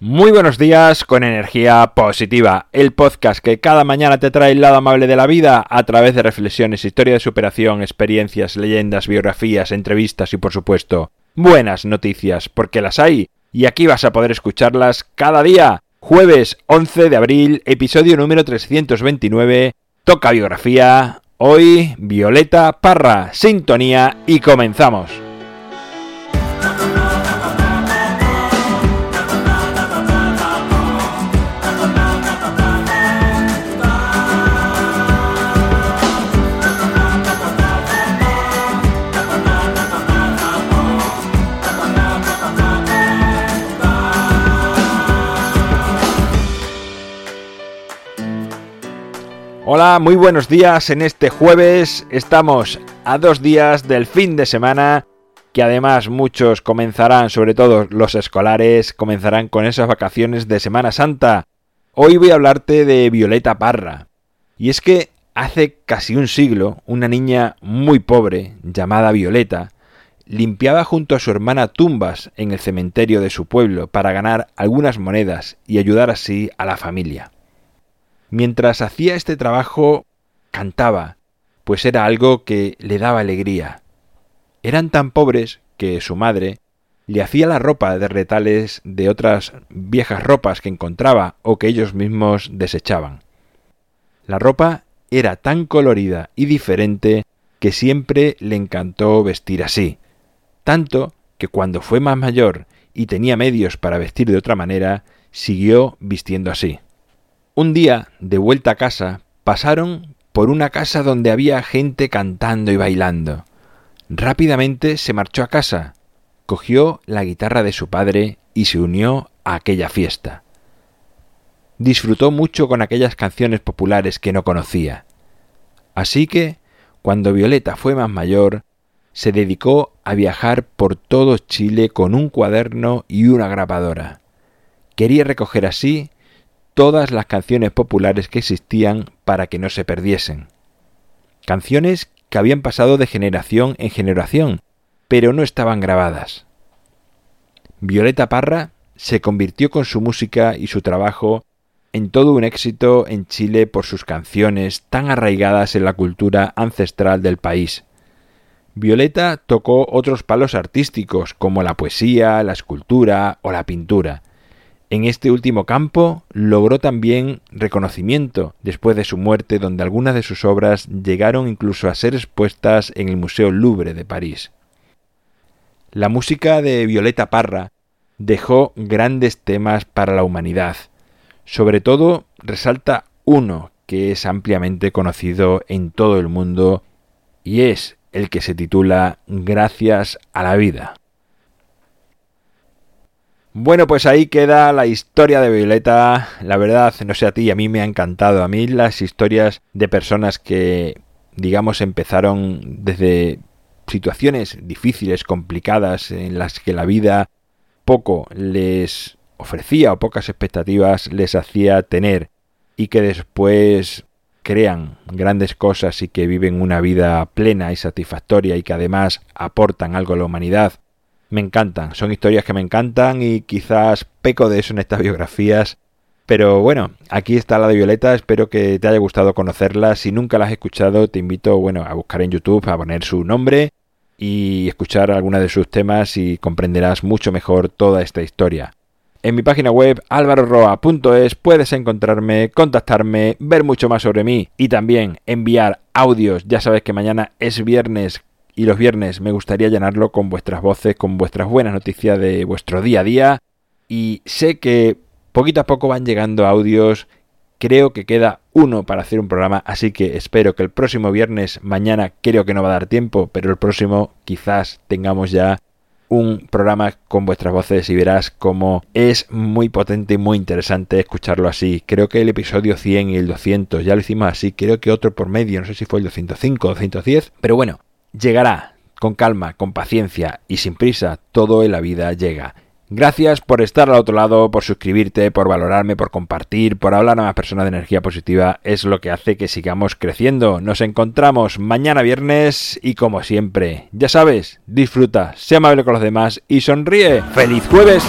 Muy buenos días con energía positiva, el podcast que cada mañana te trae el lado amable de la vida a través de reflexiones, historia de superación, experiencias, leyendas, biografías, entrevistas y por supuesto buenas noticias, porque las hay y aquí vas a poder escucharlas cada día. Jueves 11 de abril, episodio número 329, toca biografía, hoy Violeta Parra, sintonía y comenzamos. Hola, muy buenos días en este jueves. Estamos a dos días del fin de semana, que además muchos comenzarán, sobre todo los escolares, comenzarán con esas vacaciones de Semana Santa. Hoy voy a hablarte de Violeta Parra. Y es que hace casi un siglo, una niña muy pobre, llamada Violeta, limpiaba junto a su hermana tumbas en el cementerio de su pueblo para ganar algunas monedas y ayudar así a la familia. Mientras hacía este trabajo, cantaba, pues era algo que le daba alegría. Eran tan pobres que su madre le hacía la ropa de retales de otras viejas ropas que encontraba o que ellos mismos desechaban. La ropa era tan colorida y diferente que siempre le encantó vestir así, tanto que cuando fue más mayor y tenía medios para vestir de otra manera, siguió vistiendo así. Un día, de vuelta a casa, pasaron por una casa donde había gente cantando y bailando. Rápidamente se marchó a casa, cogió la guitarra de su padre y se unió a aquella fiesta. Disfrutó mucho con aquellas canciones populares que no conocía. Así que, cuando Violeta fue más mayor, se dedicó a viajar por todo Chile con un cuaderno y una grabadora. Quería recoger así todas las canciones populares que existían para que no se perdiesen. Canciones que habían pasado de generación en generación, pero no estaban grabadas. Violeta Parra se convirtió con su música y su trabajo en todo un éxito en Chile por sus canciones tan arraigadas en la cultura ancestral del país. Violeta tocó otros palos artísticos como la poesía, la escultura o la pintura, en este último campo logró también reconocimiento después de su muerte, donde algunas de sus obras llegaron incluso a ser expuestas en el Museo Louvre de París. La música de Violeta Parra dejó grandes temas para la humanidad. Sobre todo resalta uno que es ampliamente conocido en todo el mundo y es el que se titula Gracias a la vida. Bueno, pues ahí queda la historia de Violeta. La verdad, no sé a ti, a mí me ha encantado. A mí las historias de personas que, digamos, empezaron desde situaciones difíciles, complicadas, en las que la vida poco les ofrecía o pocas expectativas les hacía tener y que después crean grandes cosas y que viven una vida plena y satisfactoria y que además aportan algo a la humanidad me encantan, son historias que me encantan y quizás peco de eso en estas biografías. Pero bueno, aquí está la de Violeta, espero que te haya gustado conocerla. Si nunca la has escuchado, te invito bueno, a buscar en YouTube, a poner su nombre y escuchar alguna de sus temas y comprenderás mucho mejor toda esta historia. En mi página web alvaroroa.es puedes encontrarme, contactarme, ver mucho más sobre mí y también enviar audios. Ya sabes que mañana es viernes y los viernes me gustaría llenarlo con vuestras voces, con vuestras buenas noticias de vuestro día a día. Y sé que poquito a poco van llegando audios. Creo que queda uno para hacer un programa, así que espero que el próximo viernes, mañana creo que no va a dar tiempo, pero el próximo quizás tengamos ya un programa con vuestras voces y verás cómo es muy potente y muy interesante escucharlo así. Creo que el episodio 100 y el 200 ya lo hicimos así, creo que otro por medio, no sé si fue el 205 o 210, pero bueno, Llegará, con calma, con paciencia y sin prisa, todo en la vida llega. Gracias por estar al otro lado, por suscribirte, por valorarme, por compartir, por hablar a más personas de energía positiva. Es lo que hace que sigamos creciendo. Nos encontramos mañana viernes y como siempre, ya sabes, disfruta, sea amable con los demás y sonríe. ¡Feliz jueves!